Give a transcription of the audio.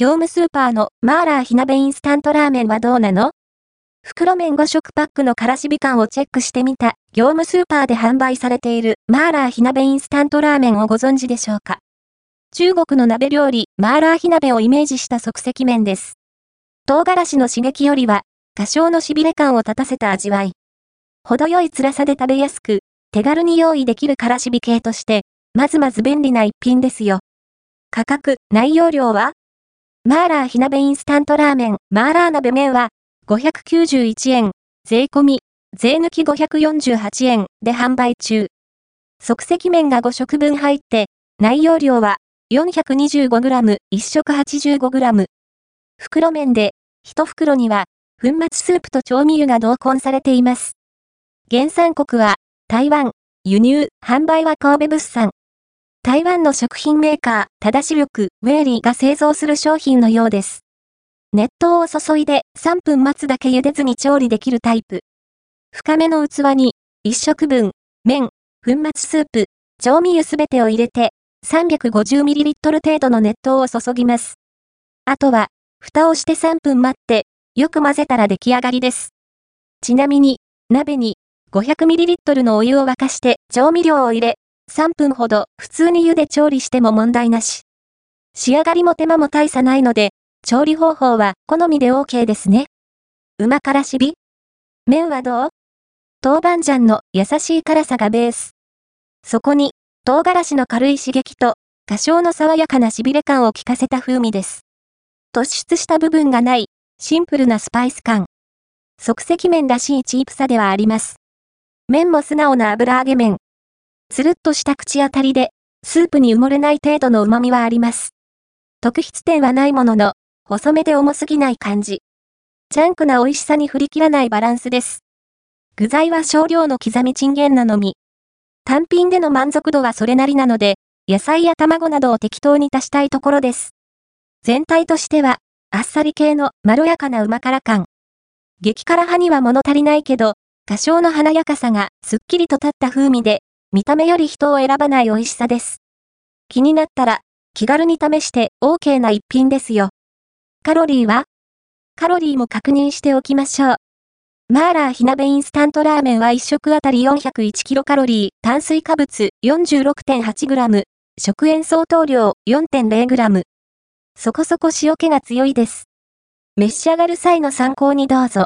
業務スーパーのマーラー火鍋インスタントラーメンはどうなの？袋麺5食パックのからしび感をチェックしてみた、業務スーパーで販売されているマーラー火鍋インスタントラーメンをご存知でしょうか？中国の鍋料理、マーラー火鍋をイメージした即席麺です。唐辛子の刺激よりは、多少の痺れ感を立たせた味わい。程よい辛さで食べやすく、手軽に用意できるからしび系として、まずまず便利な一品ですよ。価格、内容量は？マーラー火鍋インスタントラーメン、マーラー鍋麺は、591円、税込み、税抜き548円で販売中。即席麺が5食分入って、内容量は 425g、1食 85g。袋麺で、1袋には、粉末スープと調味油が同梱されています。原産国は、台湾、輸入、販売は神戸物産。台湾の食品メーカー、正し力、ウェーリーが製造する商品のようです。熱湯を注いで3分待つだけ茹でずに調理できるタイプ。深めの器に1食分、麺、粉末スープ、調味油すべてを入れて 350ml 程度の熱湯を注ぎます。あとは、蓋をして3分待って、よく混ぜたら出来上がりです。ちなみに、鍋に 500ml のお湯を沸かして調味料を入れ、3分ほど普通に湯で調理しても問題なし。仕上がりも手間も大差ないので、調理方法は好みで OK ですね。旨辛しび麺はどう？豆板醤の優しい辛さがベース。そこに、唐辛子の軽い刺激と、多少の爽やかな痺れ感を効かせた風味です。突出した部分がない、シンプルなスパイス感。即席麺らしいチープさではあります。麺も素直な油揚げ麺。つるっとした口当たりで、スープに埋もれない程度の旨味はあります。特筆点はないものの、細めで重すぎない感じ。ジャンクな美味しさに振り切らないバランスです。具材は少量の刻みチンゲンなのみ。単品での満足度はそれなりなので、野菜や卵などを適当に足したいところです。全体としては、あっさり系のまろやかな旨辛感。激辛派には物足りないけど、多少の華やかさがすっきりと立った風味で、見た目より人を選ばない美味しさです。気になったら、気軽に試して OK な一品ですよ。カロリーは？カロリーも確認しておきましょう。マーラー火鍋インスタントラーメンは1食あたり401キロカロリー、炭水化物 46.8g、食塩相当量 4.0g。そこそこ塩気が強いです。召し上がる際の参考にどうぞ。